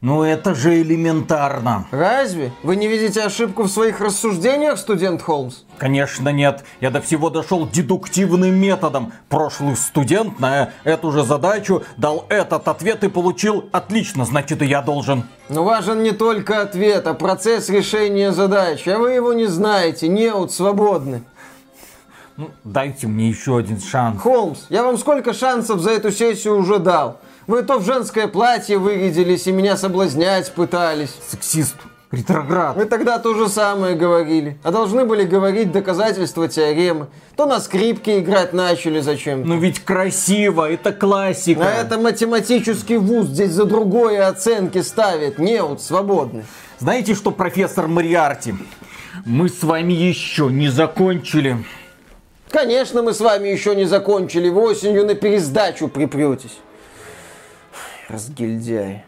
Ну это же элементарно. Разве? Вы не видите ошибку в своих рассуждениях, студент Холмс? Конечно нет. Я до всего дошел дедуктивным методом. Прошлый студент на эту же задачу дал этот ответ и получил отлично, значит и я должен. Но важен не только ответ, а процесс решения задачи. А вы его не знаете, неуд свободны. Ну, дайте мне еще один шанс. Холмс, я вам сколько шансов за эту сессию уже дал? Вы то в женское платье вырядились и меня соблазнять пытались. Сексист, ретроград. Вы тогда то же самое говорили. А должны были говорить доказательства теоремы. То на скрипке играть начали зачем Ну ведь красиво, это классика. А это математический вуз здесь за другое оценки ставит. Неуд, свободный. Знаете что, профессор Мариарти? Мы с вами еще не закончили. Конечно, мы с вами еще не закончили. Вы осенью на пересдачу припретесь. Разгильдяй.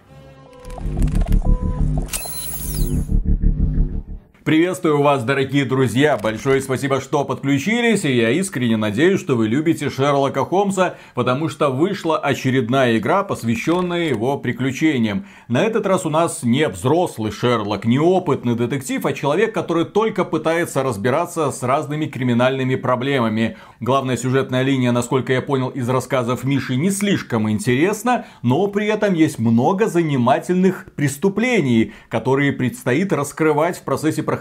Приветствую вас, дорогие друзья! Большое спасибо, что подключились, и я искренне надеюсь, что вы любите Шерлока Холмса, потому что вышла очередная игра, посвященная его приключениям. На этот раз у нас не взрослый Шерлок, не опытный детектив, а человек, который только пытается разбираться с разными криминальными проблемами. Главная сюжетная линия, насколько я понял из рассказов Миши, не слишком интересна, но при этом есть много занимательных преступлений, которые предстоит раскрывать в процессе прохождения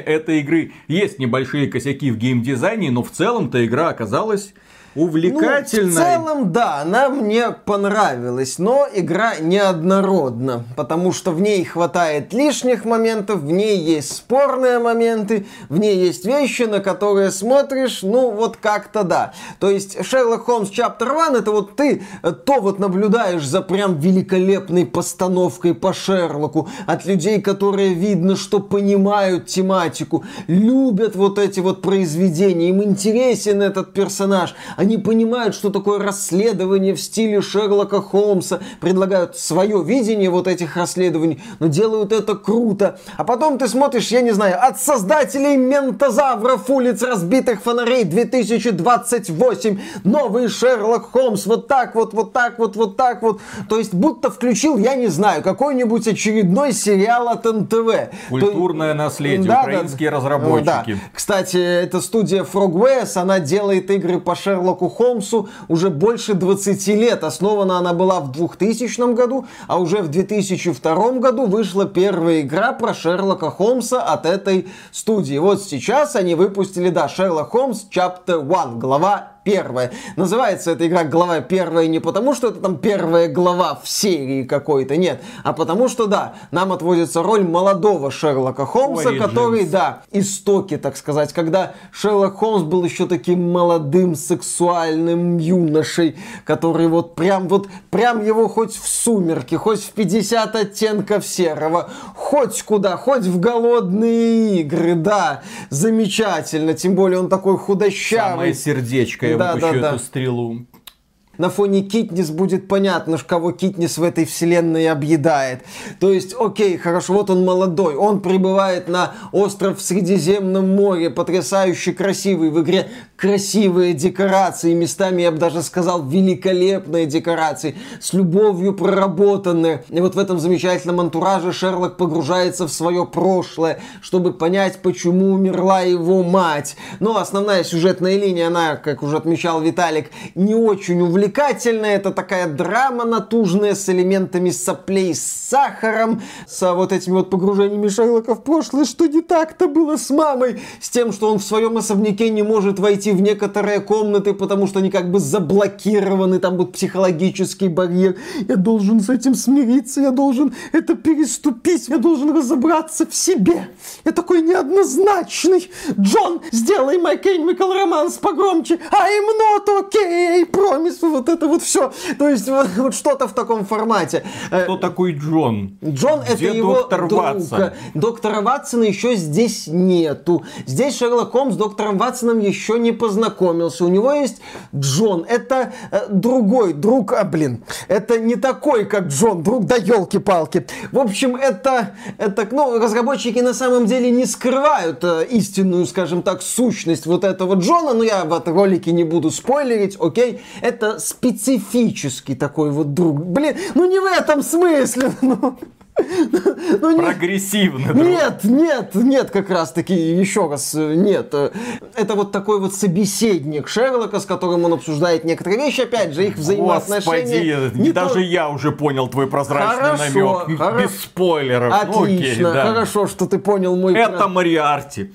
этой игры. Есть небольшие косяки в геймдизайне, но в целом-то игра оказалась увлекательной. Ну, в целом, да, она мне понравилась, но игра неоднородна, потому что в ней хватает лишних моментов, в ней есть спорные моменты, в ней есть вещи, на которые смотришь, ну, вот как-то да. То есть Шерлок Холмс Chapter One, это вот ты э, то вот наблюдаешь за прям великолепной постановкой по Шерлоку от людей, которые видно, что понимают тематику, любят вот эти вот произведения, им интересен этот персонаж, они понимают, что такое расследование в стиле Шерлока Холмса, предлагают свое видение вот этих расследований, но делают это круто. А потом ты смотришь, я не знаю, от создателей Ментозавров, улиц разбитых фонарей 2028, новый Шерлок Холмс, вот так вот, вот так вот, вот так вот. То есть будто включил, я не знаю, какой-нибудь очередной сериал от НТВ. Культурное наследие, да, украинские да, разработчики. Да. Кстати, эта студия Frogwares, она делает игры по Шерлоку Шерлоку Холмсу уже больше 20 лет. Основана она была в 2000 году, а уже в 2002 году вышла первая игра про Шерлока Холмса от этой студии. Вот сейчас они выпустили, да, Шерлок Холмс Chapter 1, глава первая. Называется эта игра глава первая не потому, что это там первая глава в серии какой-то, нет, а потому что, да, нам отводится роль молодого Шерлока Холмса, Origins. который, да, истоки, так сказать, когда Шерлок Холмс был еще таким молодым сексуальным юношей, который вот прям вот, прям его хоть в сумерки, хоть в 50 оттенков серого, хоть куда, хоть в голодные игры, да, замечательно, тем более он такой худощавый. Самое сердечко я да, выпущу да, эту да. стрелу на фоне Китнис будет понятно, кого Китнис в этой вселенной объедает. То есть, окей, хорошо, вот он молодой, он прибывает на остров в Средиземном море, потрясающе красивый, в игре красивые декорации, местами, я бы даже сказал, великолепные декорации, с любовью проработанные. И вот в этом замечательном антураже Шерлок погружается в свое прошлое, чтобы понять, почему умерла его мать. Но основная сюжетная линия, она, как уже отмечал Виталик, не очень увлекательная увлекательная. Это такая драма натужная с элементами соплей с сахаром, с вот этими вот погружениями Шерлока в прошлое. Что не так-то было с мамой? С тем, что он в своем особняке не может войти в некоторые комнаты, потому что они как бы заблокированы, там будет психологический барьер. Я должен с этим смириться, я должен это переступить, я должен разобраться в себе. Я такой неоднозначный. Джон, сделай My Chemical Romance погромче. I'm not okay, promise вот это вот все. То есть вот, вот что-то в таком формате. Э, Кто такой Джон? Джон Где это его доктор друг. Ватсон? Доктора Ватсона еще здесь нету. Здесь Шерлок Холмс с доктором Ватсоном еще не познакомился. У него есть Джон. Это э, другой друг, а блин, это не такой, как Джон, друг, да елки-палки. В общем, это, это, ну, разработчики на самом деле не скрывают э, истинную, скажем так, сущность вот этого Джона, но я в этом ролике не буду спойлерить, окей. Это специфический такой вот друг. Блин, ну не в этом смысле. Ну. Ну, нет. Прогрессивно. Нет, нет, нет, как раз таки, еще раз, нет. Это вот такой вот собеседник Шерлока, с которым он обсуждает некоторые вещи, опять же, их взаимоотношения. Господи, не даже то... я уже понял твой прозрачный хорошо, намек. Хоро... Без спойлеров. Отлично, Окей, да. хорошо, что ты понял мой... Это Мариарти.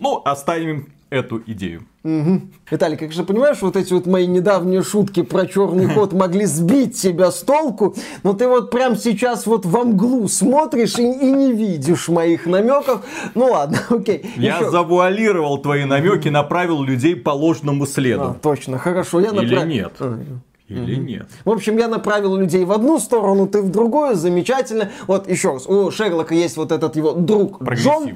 Ну, оставим эту идею. Угу. Виталий, как же понимаешь, вот эти вот мои недавние шутки про черный ход могли сбить себя с толку, но ты вот прям сейчас вот во мглу смотришь и, и не видишь моих намеков. Ну ладно, окей. Я Еще... завуалировал твои намеки, направил людей по ложному следу. А, точно, хорошо. Я направ... Или нет. Или mm нет. В общем, я направил людей в одну сторону, ты в другую, замечательно. Вот еще раз, у Шерлока есть вот этот его друг Джон.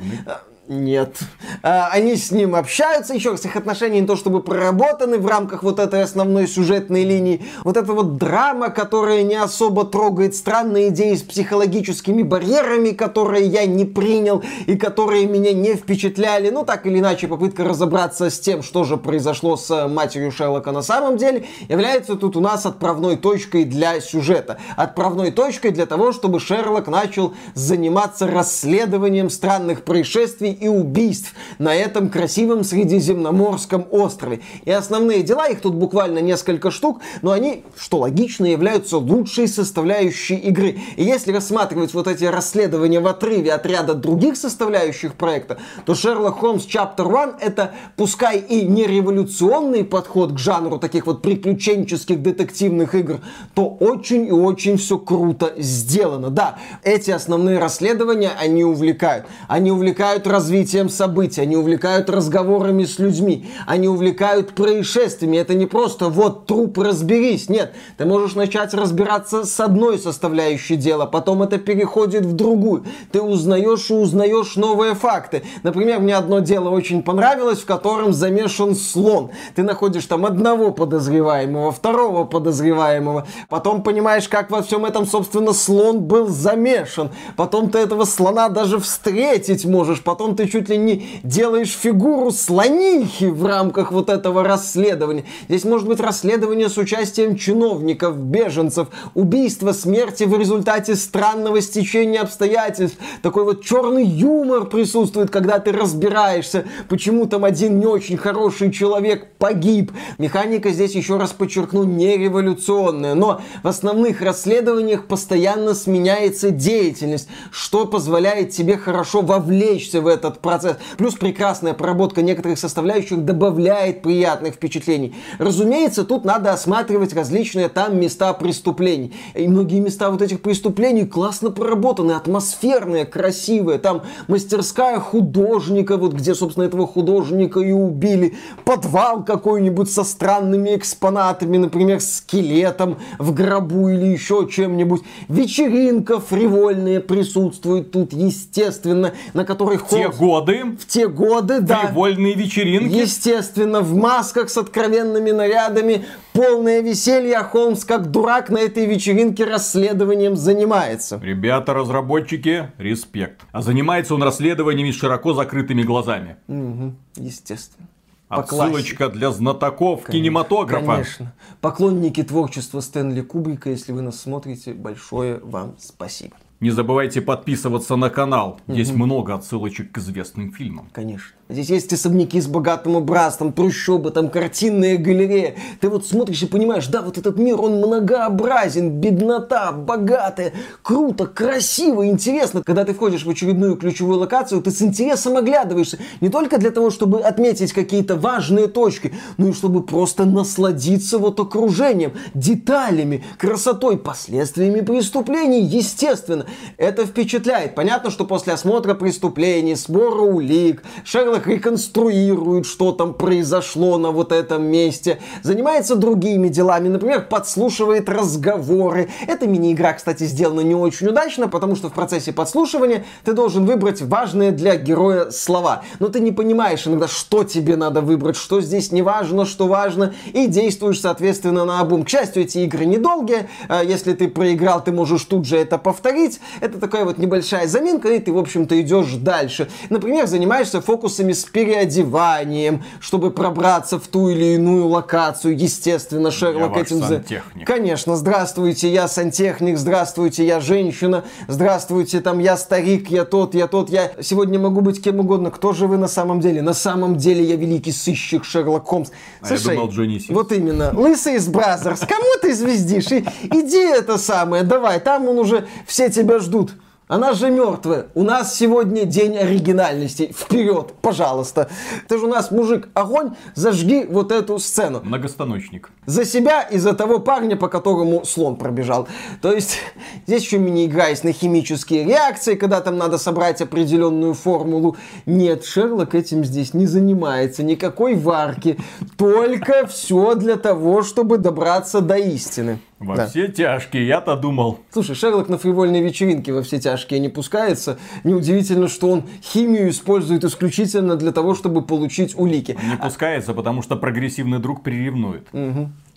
Нет. А, они с ним общаются, еще раз, их отношения не то чтобы проработаны в рамках вот этой основной сюжетной линии. Вот эта вот драма, которая не особо трогает странные идеи с психологическими барьерами, которые я не принял и которые меня не впечатляли. Ну, так или иначе, попытка разобраться с тем, что же произошло с матерью Шерлока на самом деле, является тут у нас отправной точкой для сюжета. Отправной точкой для того, чтобы Шерлок начал заниматься расследованием странных происшествий и убийств на этом красивом Средиземноморском острове. И основные дела, их тут буквально несколько штук, но они, что логично, являются лучшей составляющей игры. И если рассматривать вот эти расследования в отрыве от ряда других составляющих проекта, то Sherlock Holmes Chapter One это пускай и не революционный подход к жанру таких вот приключенческих детективных игр, то очень и очень все круто сделано. Да, эти основные расследования, они увлекают. Они увлекают раз развитием событий, они увлекают разговорами с людьми, они увлекают происшествиями. Это не просто вот труп разберись. Нет, ты можешь начать разбираться с одной составляющей дела, потом это переходит в другую. Ты узнаешь и узнаешь новые факты. Например, мне одно дело очень понравилось, в котором замешан слон. Ты находишь там одного подозреваемого, второго подозреваемого, потом понимаешь, как во всем этом, собственно, слон был замешан. Потом ты этого слона даже встретить можешь, потом ты чуть ли не делаешь фигуру слонихи в рамках вот этого расследования. Здесь может быть расследование с участием чиновников, беженцев, убийство, смерти в результате странного стечения обстоятельств. Такой вот черный юмор присутствует, когда ты разбираешься, почему там один не очень хороший человек погиб. Механика здесь, еще раз подчеркну, не революционная, но в основных расследованиях постоянно сменяется деятельность, что позволяет тебе хорошо вовлечься в это этот процесс. Плюс прекрасная проработка некоторых составляющих добавляет приятных впечатлений. Разумеется, тут надо осматривать различные там места преступлений. И многие места вот этих преступлений классно проработаны, атмосферные, красивые. Там мастерская художника, вот где, собственно, этого художника и убили. Подвал какой-нибудь со странными экспонатами, например, скелетом в гробу или еще чем-нибудь. Вечеринка фривольная присутствует тут, естественно, на которой Те годы. В те годы, да. Вольные вечеринки. Естественно, в масках с откровенными нарядами. Полное веселье, а Холмс как дурак на этой вечеринке расследованием занимается. Ребята-разработчики, респект. А занимается он расследованиями с широко закрытыми глазами. Угу, естественно. Отсылочка для знатоков конечно, кинематографа. Конечно. Поклонники творчества Стэнли Кубрика, если вы нас смотрите, большое вам спасибо. Не забывайте подписываться на канал. Здесь угу. много отсылочек к известным фильмам. Конечно. Здесь есть особняки с богатым убранством, трущобы, там картинные галереи. Ты вот смотришь и понимаешь, да, вот этот мир, он многообразен, беднота, богатая, круто, красиво, интересно. Когда ты входишь в очередную ключевую локацию, ты с интересом оглядываешься. Не только для того, чтобы отметить какие-то важные точки, но и чтобы просто насладиться вот окружением, деталями, красотой, последствиями преступлений, естественно. Это впечатляет. Понятно, что после осмотра преступлений, сбора улик, Шерлок Шерлок реконструирует, что там произошло на вот этом месте, занимается другими делами, например, подслушивает разговоры. Эта мини-игра, кстати, сделана не очень удачно, потому что в процессе подслушивания ты должен выбрать важные для героя слова. Но ты не понимаешь иногда, что тебе надо выбрать, что здесь не важно, что важно, и действуешь, соответственно, на обум. К счастью, эти игры недолгие. А если ты проиграл, ты можешь тут же это повторить. Это такая вот небольшая заминка, и ты, в общем-то, идешь дальше. Например, занимаешься фокусами с переодеванием, чтобы пробраться в ту или иную локацию. Естественно, Шерлок я этим... ваш сантехник. Конечно, здравствуйте, я сантехник, здравствуйте, я женщина, здравствуйте, там, я старик, я тот, я тот, я сегодня могу быть кем угодно. Кто же вы на самом деле? На самом деле я великий сыщик Шерлок Холмс. А я думал, Джонни Синс. вот именно, лысый из Brazzers, кому ты звездишь? И, иди это самое, давай, там он уже, все тебя ждут. Она же мертвая. У нас сегодня день оригинальности. Вперед, пожалуйста. Ты же у нас мужик. Огонь, зажги вот эту сцену Многостаночник. за себя и за того парня, по которому слон пробежал. То есть здесь еще мини-игра есть на химические реакции, когда там надо собрать определенную формулу. Нет, Шерлок этим здесь не занимается. Никакой варки. Только все для того, чтобы добраться до истины. Во Да. все тяжкие, я-то думал. Слушай, Шерлок на фривольной вечеринке во все тяжкие не пускается. Неудивительно, что он химию использует исключительно для того, чтобы получить улики. Не пускается, потому что прогрессивный друг приревнует.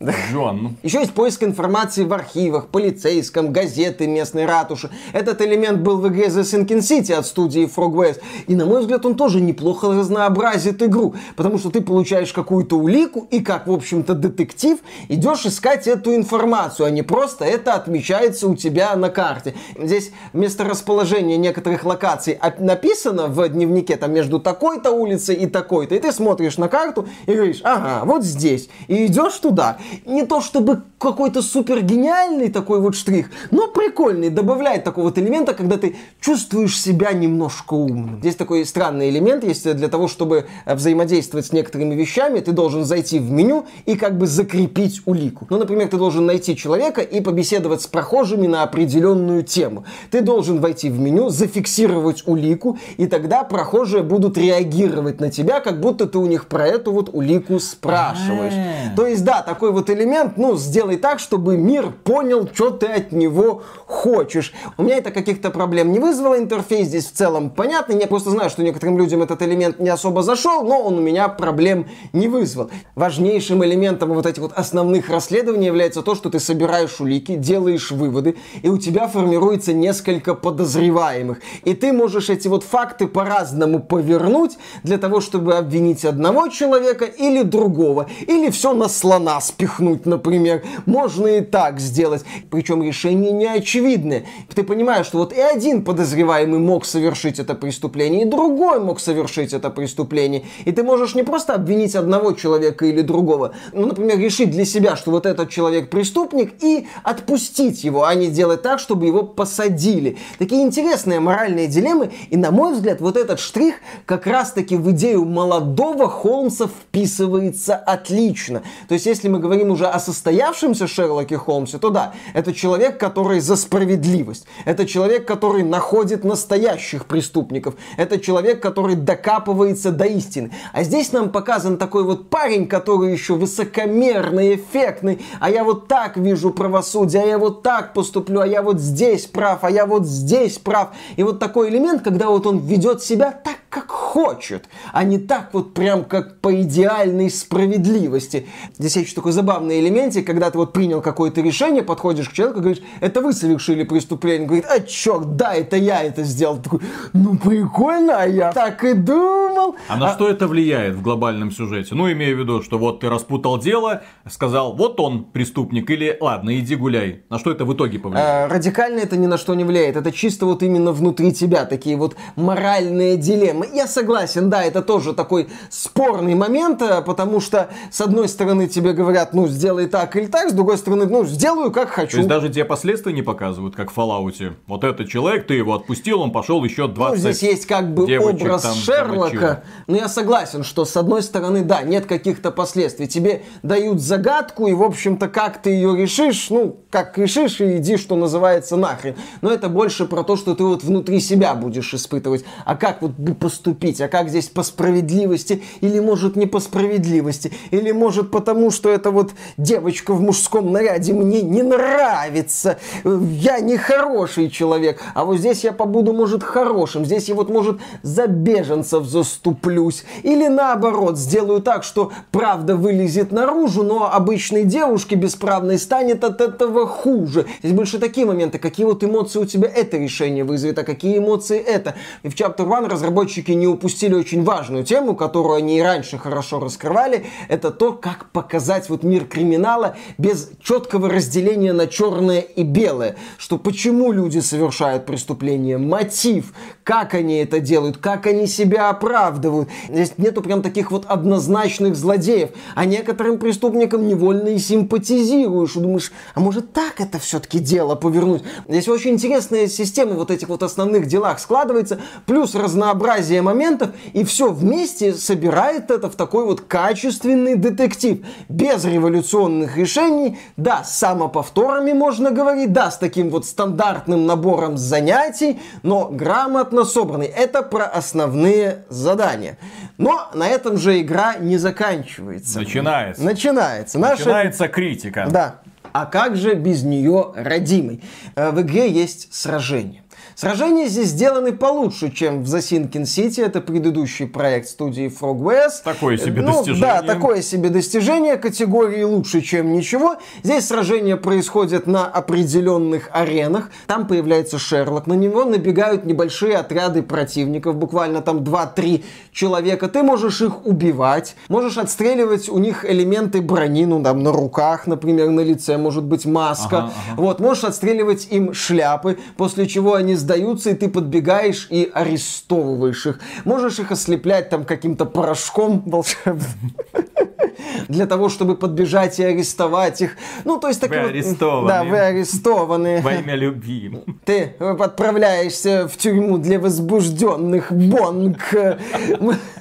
Джон, ну, Еще есть поиск информации в архивах, полицейском, газеты местной ратуши. Этот элемент был в игре The Sinking City от студии Frogwares. И, на мой взгляд, он тоже неплохо разнообразит игру. Потому что ты получаешь какую-то улику и, как, в общем-то, детектив, идешь искать эту информацию, а не просто это отмечается у тебя на карте. Здесь место расположения некоторых локаций написано в дневнике, там, между такой-то улицей и такой-то. И ты смотришь на карту и говоришь, ага, вот здесь. И идешь туда. Не то чтобы какой-то супер гениальный такой вот штрих, но прикольный, добавляет такого вот элемента, когда ты чувствуешь себя немножко умным. Здесь такой странный элемент есть для того, чтобы э, взаимодействовать с некоторыми вещами, ты должен зайти в меню и как бы закрепить улику. Ну, например, ты должен найти человека и побеседовать с прохожими на определенную тему. Ты должен войти в меню, зафиксировать улику, и тогда прохожие будут реагировать на тебя, как будто ты у них про эту вот улику спрашиваешь. А. То есть, да, такой вот элемент, ну, сделай так, чтобы мир понял, что ты от него хочешь. У меня это каких-то проблем не вызвало, интерфейс здесь в целом понятный, я просто знаю, что некоторым людям этот элемент не особо зашел, но он у меня проблем не вызвал. Важнейшим элементом вот этих вот основных расследований является то, что ты собираешь улики, делаешь выводы, и у тебя формируется несколько подозреваемых. И ты можешь эти вот факты по-разному повернуть для того, чтобы обвинить одного человека или другого. Или все на слона спихнуть, например. Можно и так сделать. Причем решение не очевидное. Ты понимаешь, что вот и один подозреваемый мог совершить это преступление, и другой мог совершить это преступление. И ты можешь не просто обвинить одного человека или другого, ну, например, решить для себя, что вот этот человек преступник, и отпустить его, а не делать так, чтобы его посадили. Такие интересные моральные дилеммы, и, на мой взгляд, вот этот штрих как раз-таки в идею молодого Холмса вписывается отлично. То есть, если мы говорим уже о состоявшемся Шерлоке Холмсе, то да, это человек, который за справедливость. Это человек, который находит настоящих преступников. Это человек, который докапывается до истины. А здесь нам показан такой вот парень, который еще высокомерный, эффектный. А я вот так вижу правосудие, а я вот так поступлю, а я вот здесь прав, а я вот здесь прав. И вот такой элемент, когда вот он ведет себя так, как хочет, а не так вот прям как по идеальной справедливости. Здесь есть еще такой забавный элементик, когда ты вот принял какое-то решение, подходишь к человеку говоришь, это вы совершили преступление. Он говорит, а черт, да, это я это сделал. Такой, ну прикольно, а я так и думал. А на что это влияет в глобальном сюжете? Ну, имея в виду, что вот ты распутал дело, сказал, вот он преступник, или ладно, иди гуляй. На что это в итоге повлияет? Э, радикально это ни на что не влияет. Это чисто вот именно внутри тебя такие вот моральные дилеммы. Я согласен, да, это тоже такой спорный момент, э, потому что с одной стороны тебе говорят, ну сделай так или так, с другой стороны, ну сделаю как хочу. То есть даже те последствия не показывают, как в Fallout. Вот этот человек, ты его отпустил, он пошел еще Ну, 20 здесь есть как бы девочек образ там Шерлока. замочил. Но я согласен, что с одной стороны, да, нет каких-то последствий. Тебе дают загадку, и, в общем-то, как ты ее решишь, ну, как решишь, и иди, что называется, нахрен. Но это больше про то, что ты вот внутри себя будешь испытывать. А как вот поступить а как здесь по справедливости, или может не по справедливости, или может потому, что эта вот девочка в мужском наряде мне не нравится, я не хороший человек, а вот здесь я побуду, может, хорошим, здесь я вот, может, за беженцев заступлюсь, или наоборот, сделаю так, что правда вылезет наружу, но обычной девушке бесправной станет от этого хуже. Здесь больше такие моменты, какие вот эмоции у тебя? Это решение вызовет, а какие эмоции это. И в Chapter One разработчики не упустили очень важную тему, которую они и раньше хорошо раскрывали, это то, как показать вот мир криминала без четкого разделения на черное и белое. Что почему люди совершают преступления, мотив, как они это делают, как они себя оправдывают. Здесь нету прям таких вот однозначных злодеев. А некоторым преступникам невольно и симпатизируешь. И думаешь, а может так это все-таки дело повернуть? Здесь очень интересная система вот этих вот основных делах складывается, плюс разнообразие моментов, и все вместе собирает это в такой вот качественный детектив. Без революционных решений, да, с самоповторами можно говорить, да, с таким вот стандартным набором занятий, но грамотно собранный. Это про основные задания. Но на этом же игра не заканчивается. Начинается. Начинается. Наша... Начинается критика. Да. А как же без нее родимый? Э, в игре есть сражение. Сражения здесь сделаны получше, чем в The Sinking City. Это предыдущий проект студии Frogwares. Такое себе ну, достижение. Да, такое себе достижение. Категории лучше, чем ничего. Здесь сражения происходят на определенных аренах. Там появляется Шерлок. На него набегают небольшие отряды противников. Буквально там 2-3 человека. Ты можешь их убивать. Можешь отстреливать у них элементы брони. Ну, там, на руках, например, на лице. Может быть, маска. Ага, ага. Вот, можешь отстреливать им шляпы. После чего они сдаются, и ты подбегаешь и арестовываешь их. Можешь их ослеплять там каким-то порошком волшебным для того, чтобы подбежать и арестовать их. Ну, то есть... Вы вот, арестованы. Да, вы арестованы. Во имя любви. Ты отправляешься в тюрьму для возбужденных. Бонг.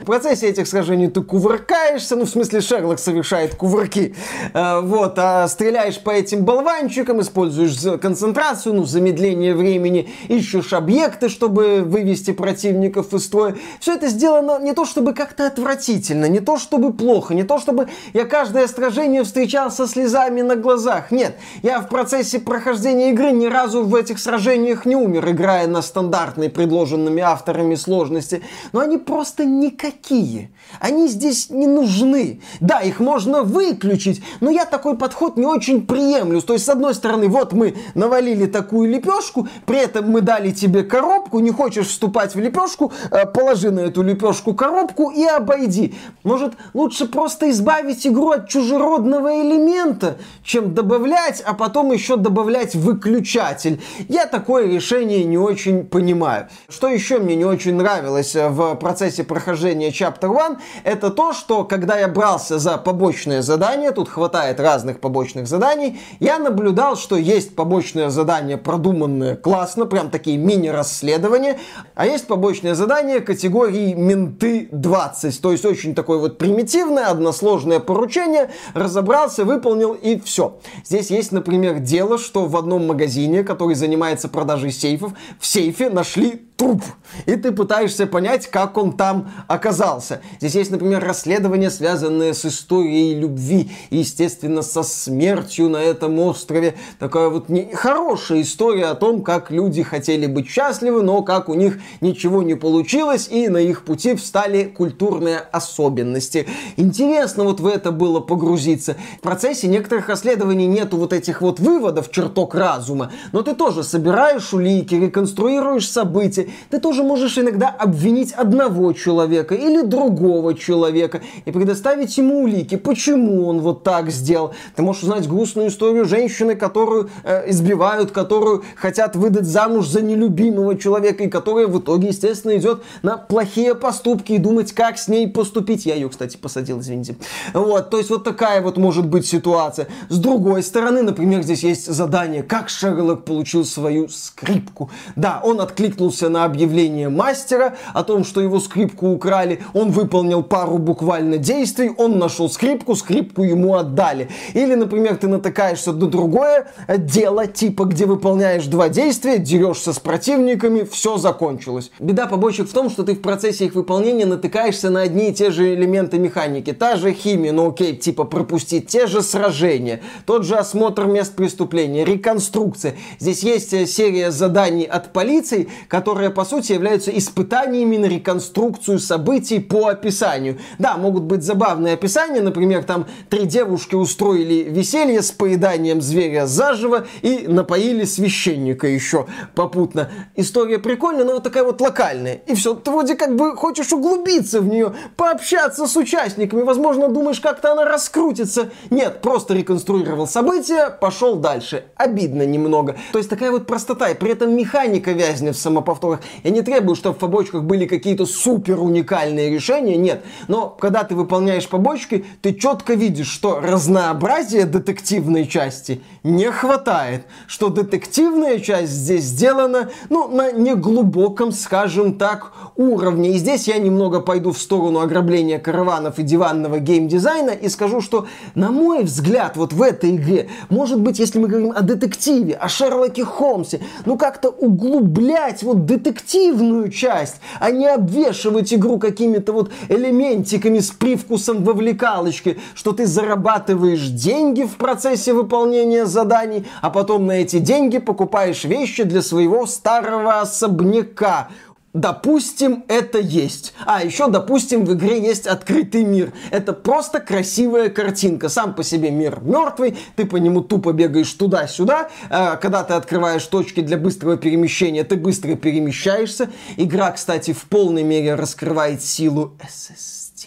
В процессе этих сражений ты кувыркаешься, ну, в смысле, Шерлок совершает кувырки, э, вот, а стреляешь по этим болванчикам, используешь концентрацию, ну, замедление времени, ищешь объекты, чтобы вывести противников из строя. Все это сделано не то, чтобы как-то отвратительно, не то, чтобы плохо, не то, чтобы я каждое сражение встречал со слезами на глазах. Нет, я в процессе прохождения игры ни разу в этих сражениях не умер, играя на стандартной, предложенными авторами сложности, но они просто никакие. Они здесь не нужны. Да, их можно выключить, но я такой подход не очень приемлю. То есть, с одной стороны, вот мы навалили такую лепешку, при этом мы дали тебе коробку, не хочешь вступать в лепешку, э, положи на эту лепешку коробку и обойди. Может, лучше просто избавить игру от чужеродного элемента, чем добавлять, а потом еще добавлять выключатель. Я такое решение не очень понимаю. Что еще мне не очень нравилось э, в процессе прохождения Chapter One, это то, что когда я брался за побочное задание, тут хватает разных побочных заданий, я наблюдал, что есть побочное задание продуманное классно, прям такие мини-расследования, а есть побочное задание категории менты 20, то есть очень такое вот примитивное, односложное поручение, разобрался, выполнил и все. Здесь есть, например, дело, что в одном магазине, который занимается продажей сейфов, в сейфе нашли труп. И ты пытаешься понять, как он там оказался. Здесь есть, например, расследование, связанное с историей любви. И, естественно, со смертью на этом острове. Такая вот не... хорошая история о том, как люди хотели быть счастливы, но как у них ничего не получилось, и на их пути встали культурные особенности. Интересно вот в это было погрузиться. В процессе некоторых расследований нету вот этих вот выводов, черток разума, но ты тоже собираешь улики, реконструируешь события, ты тоже можешь иногда обвинить одного человека или другого человека и предоставить ему улики, почему он вот так сделал. Ты можешь узнать грустную историю женщины, которую э, избивают, которую хотят выдать замуж за нелюбимого человека, и которая в итоге, естественно, идет на плохие поступки и думать, как с ней поступить. Я ее, кстати, посадил, извините. Вот, то есть вот такая вот может быть ситуация. С другой стороны, например, здесь есть задание, как Шерлок получил свою скрипку. Да, он откликнулся на объявление мастера о том, что его скрипку украли. Он выполнил пару буквально действий, он нашел скрипку, скрипку ему отдали. Или, например, ты натыкаешься на другое дело, типа, где выполняешь два действия, дерешься с противниками, все закончилось. Беда побочек в том, что ты в процессе их выполнения натыкаешься на одни и те же элементы механики. Та же химия, ну окей, типа пропустить, те же сражения, тот же осмотр мест преступления, реконструкция. Здесь есть э, серия заданий от полиции, которые, по сути, являются испытаниями на реконструкцию событий по описанию. Да, могут быть забавные описания, например, там три девушки устроили веселье с поеданием зверя заживо и напоили священника еще попутно. История прикольная, но вот такая вот локальная. И все, ты вроде как бы хочешь углубиться в нее, пообщаться с участниками, возможно, думаешь, как-то она раскрутится. Нет, просто реконструировал события, пошел дальше. Обидно немного. То есть такая вот простота, и при этом механика вязнет в самоповторах. Я не требую, чтобы в побочках были какие-то супер уникальные решения, нет. Но когда ты выполняешь побочки, ты четко видишь, что разнообразия детективной части не хватает. Что детективная часть здесь сделана, ну, на неглубоком, скажем так, уровне. И здесь я немного пойду в сторону ограбления караванов и диванного геймдизайна и скажу, что, на мой взгляд, вот в этой игре, может быть, если мы говорим о детективе, о Шерлоке Холмсе, ну как-то углублять вот детективную часть, а не обвешивать игру какими-то вот элементиками с привкусом вовлекалочки, что ты зарабатываешь деньги в процессе выполнения заданий, а потом на эти деньги покупаешь вещи для своего старого особняка. Допустим, это есть. А, еще, допустим, в игре есть открытый мир. Это просто красивая картинка. Сам по себе мир мертвый, ты по нему тупо бегаешь туда-сюда. А, когда ты открываешь точки для быстрого перемещения, ты быстро перемещаешься. Игра, кстати, в полной мере раскрывает силу SSD.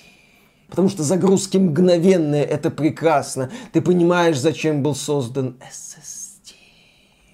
Потому что загрузки мгновенные, это прекрасно. Ты понимаешь, зачем был создан SSD.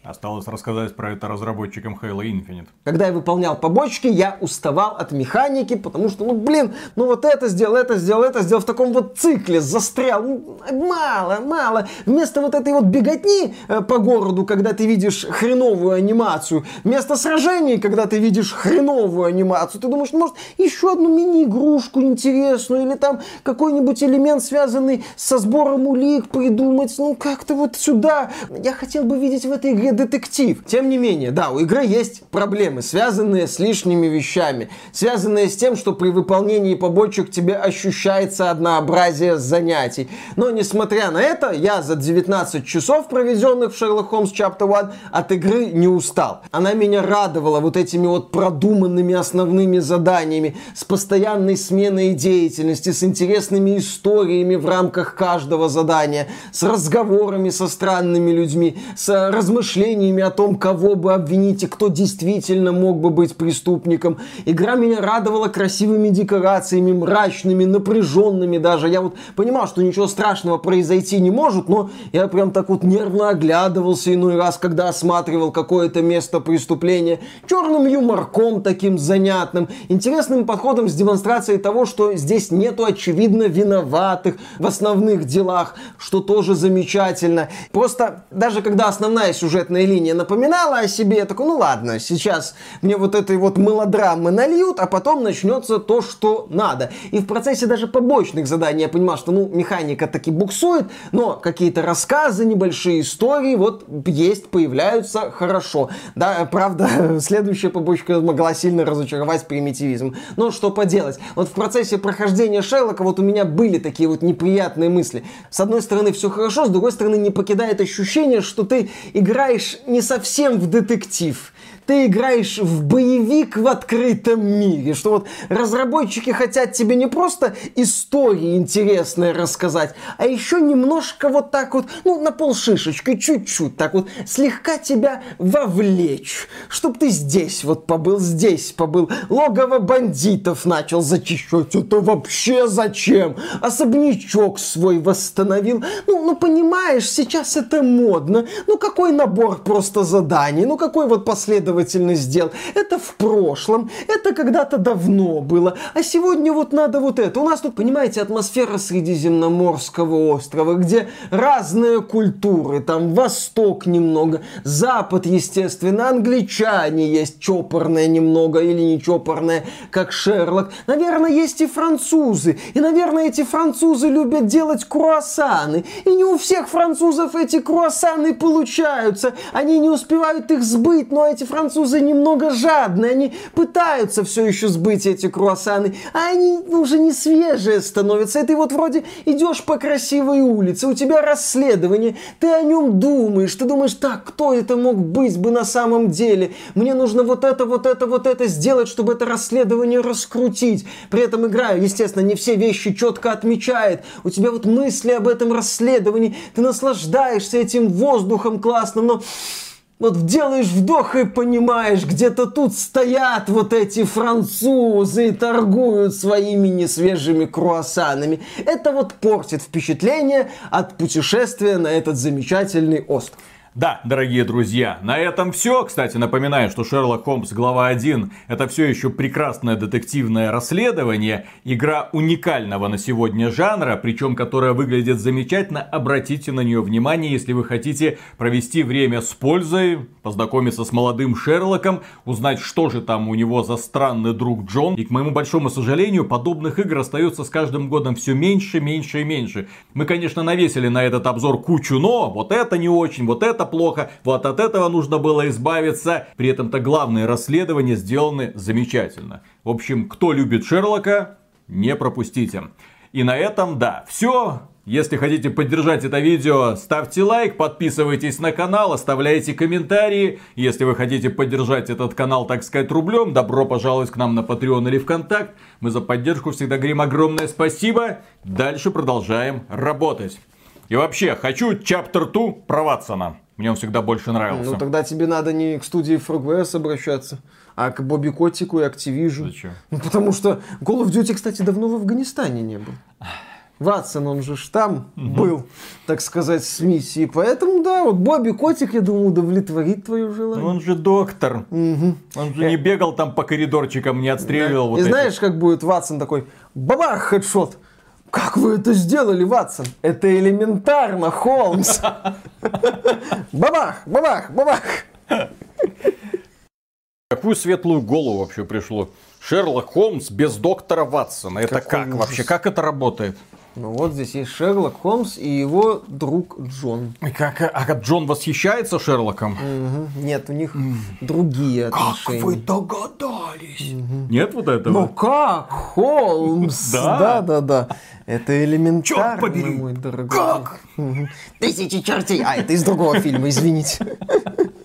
Осталось рассказать про это разработчикам Halo Infinite. Когда я выполнял побочки, я уставал от механики, потому что, ну блин, ну вот это сделал, это сделал, это сделал в таком вот цикле, застрял. Ну, мало, мало. Вместо вот этой вот беготни э, по городу, когда ты видишь хреновую анимацию, вместо сражений, когда ты видишь хреновую анимацию, ты думаешь, может, еще одну мини-игрушку интересную, или там какой-нибудь элемент, связанный со сбором улик придумать, ну как-то вот сюда. Я хотел бы видеть в этой игре детектив. Тем не менее, да, у игры есть проблемы, связанные с лишними вещами, связанные с тем, что при выполнении побочек тебе ощущается однообразие занятий. Но, несмотря на это, я за 19 часов, проведенных в Sherlock Holmes Chapter 1, от игры не устал. Она меня радовала вот этими вот продуманными основными заданиями, с постоянной сменой деятельности, с интересными историями в рамках каждого задания, с разговорами со странными людьми, с размышлениями размышлениями о том, кого бы обвинить и кто действительно мог бы быть преступником. Игра меня радовала красивыми декорациями, мрачными, напряженными даже. Я вот понимал, что ничего страшного произойти не может, но я прям так вот нервно оглядывался иной раз, когда осматривал какое-то место преступления. Черным юморком таким занятным, интересным подходом с демонстрацией того, что здесь нету очевидно виноватых в основных делах, что тоже замечательно. Просто даже когда основная сюжетная сюжетная линия напоминала о себе, я такой, ну ладно, сейчас мне вот этой вот мелодрамы нальют, а потом начнется то, что надо. И в процессе даже побочных заданий я понимал, что, ну, механика таки буксует, но какие-то рассказы, небольшие истории вот есть, появляются хорошо. Да, правда, следующая побочка могла сильно разочаровать примитивизм. Но что поделать. Вот в процессе прохождения Шерлока вот у меня были такие вот неприятные мысли. С одной стороны все хорошо, с другой стороны не покидает ощущение, что ты играешь играешь не совсем в детектив. Ты играешь в боевик в открытом мире, что вот разработчики хотят тебе не просто истории интересные рассказать, а еще немножко вот так вот, ну, на полшишечкой, чуть-чуть, так вот, слегка тебя вовлечь, чтобы ты здесь вот побыл, здесь побыл, логово бандитов начал зачищать, это вообще зачем? Особнячок свой восстановил, ну, ну, понимаешь, сейчас это модно, ну, какой набор набор просто заданий. Ну, какой вот последовательность дел? Это в прошлом, это когда-то давно было, а сегодня вот надо вот это. У нас тут, понимаете, атмосфера Средиземноморского острова, где разные культуры, там Восток немного, Запад, естественно, англичане есть, чопорные немного или не чопорные, как Шерлок. Наверное, есть и французы. И, наверное, эти французы любят делать круассаны. И не у всех французов эти круассаны получаются. Они не успевают их сбыть, но эти французы немного жадные. Они пытаются все еще сбыть эти круассаны, а они уже не свежие становятся. Ты вот вроде идешь по красивой улице, у тебя расследование, ты о нем думаешь, ты думаешь, так, кто это мог быть бы на самом деле? Мне нужно вот это, вот это, вот это сделать, чтобы это расследование раскрутить. При этом игра, естественно, не все вещи четко отмечает. У тебя вот мысли об этом расследовании, ты наслаждаешься этим воздухом классным, но вот делаешь вдох и понимаешь, где-то тут стоят вот эти французы и торгуют своими несвежими круассанами. Это вот портит впечатление от путешествия на этот замечательный остров. Да, дорогие друзья, на этом все. Кстати, напоминаю, что Шерлок Холмс глава 1 это все еще прекрасное детективное расследование, игра уникального на сегодня жанра, причем которая выглядит замечательно. Обратите на нее внимание, если вы хотите провести время с пользой, познакомиться с молодым Шерлоком, узнать, что же там у него за странный друг Джон. И к моему большому сожалению, подобных игр остается с каждым годом все меньше, меньше и меньше. Мы, конечно, навесили на этот обзор кучу но, вот это не очень, вот это плохо, вот от этого нужно было избавиться. При этом-то главные расследования сделаны замечательно. В общем, кто любит Шерлока, не пропустите. И на этом, да, все. Если хотите поддержать это видео, ставьте лайк, подписывайтесь на канал, оставляйте комментарии. Если вы хотите поддержать этот канал, так сказать, рублем, добро пожаловать к нам на Patreon или ВКонтакт. Мы за поддержку всегда говорим огромное спасибо. Дальше продолжаем работать. И вообще, хочу Chapter 2 про Ватсона. Мне он всегда больше нравился. Ну тогда тебе надо не к студии Frogwares обращаться, а к Бобби Котику и Activision. Зачем? Ну потому что Call of Duty, кстати, давно в Афганистане не был. Ватсон, он же там угу. был, так сказать, с миссией. Поэтому, да, вот Бобби Котик, я думаю, удовлетворит твое желание. Он же доктор. Угу. Он же не бегал там по коридорчикам, не отстреливал. Да. Вот И этих. знаешь, как будет Ватсон такой, бабах, хедшот. Как вы это сделали, Ватсон? Это элементарно, Холмс. Бабах, бабах, бабах. Какую светлую голову вообще пришло? Шерлок Холмс без доктора Ватсона. Это Какой как ужас. вообще? Как это работает? Ну вот здесь есть Шерлок Холмс и его друг Джон. И как, а Джон восхищается Шерлоком? Угу. Нет, у них mm. другие отношения. Как вы догадались? Угу. Нет вот этого? Ну как, Холмс? Да, да, да. да. Это элементарно, Черт побери. мой дорогой. Как? Угу. Тысячи чертей. А, это из другого фильма, извините.